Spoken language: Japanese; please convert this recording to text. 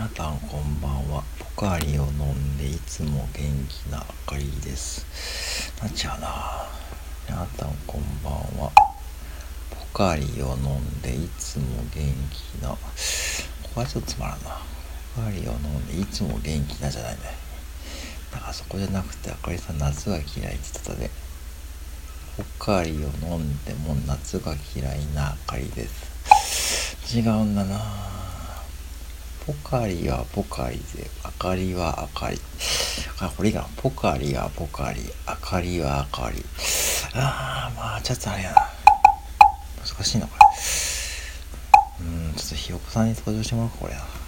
皆さんこんばんは。ポカリを飲んでいつも元気なあかりです。なっちゃうな。皆さんこんばんは。ポカリを飲んでいつも元気な。ここはちょっとつまらんな。ポカリを飲んでいつも元気なじゃないね。だからそこじゃなくてあかりさん夏が嫌いって言ってたで。ポカリを飲んでも夏が嫌いなあかりです。違うんだなポカリはポカリで、明かりは明かり。あ、これいいかな。ポカリはポカリ、明かりは明かり。あー、まあ、ちょっとあれやな。難しいな、これ。うん、ちょっとひよこさんに登場してもらおうか、これな。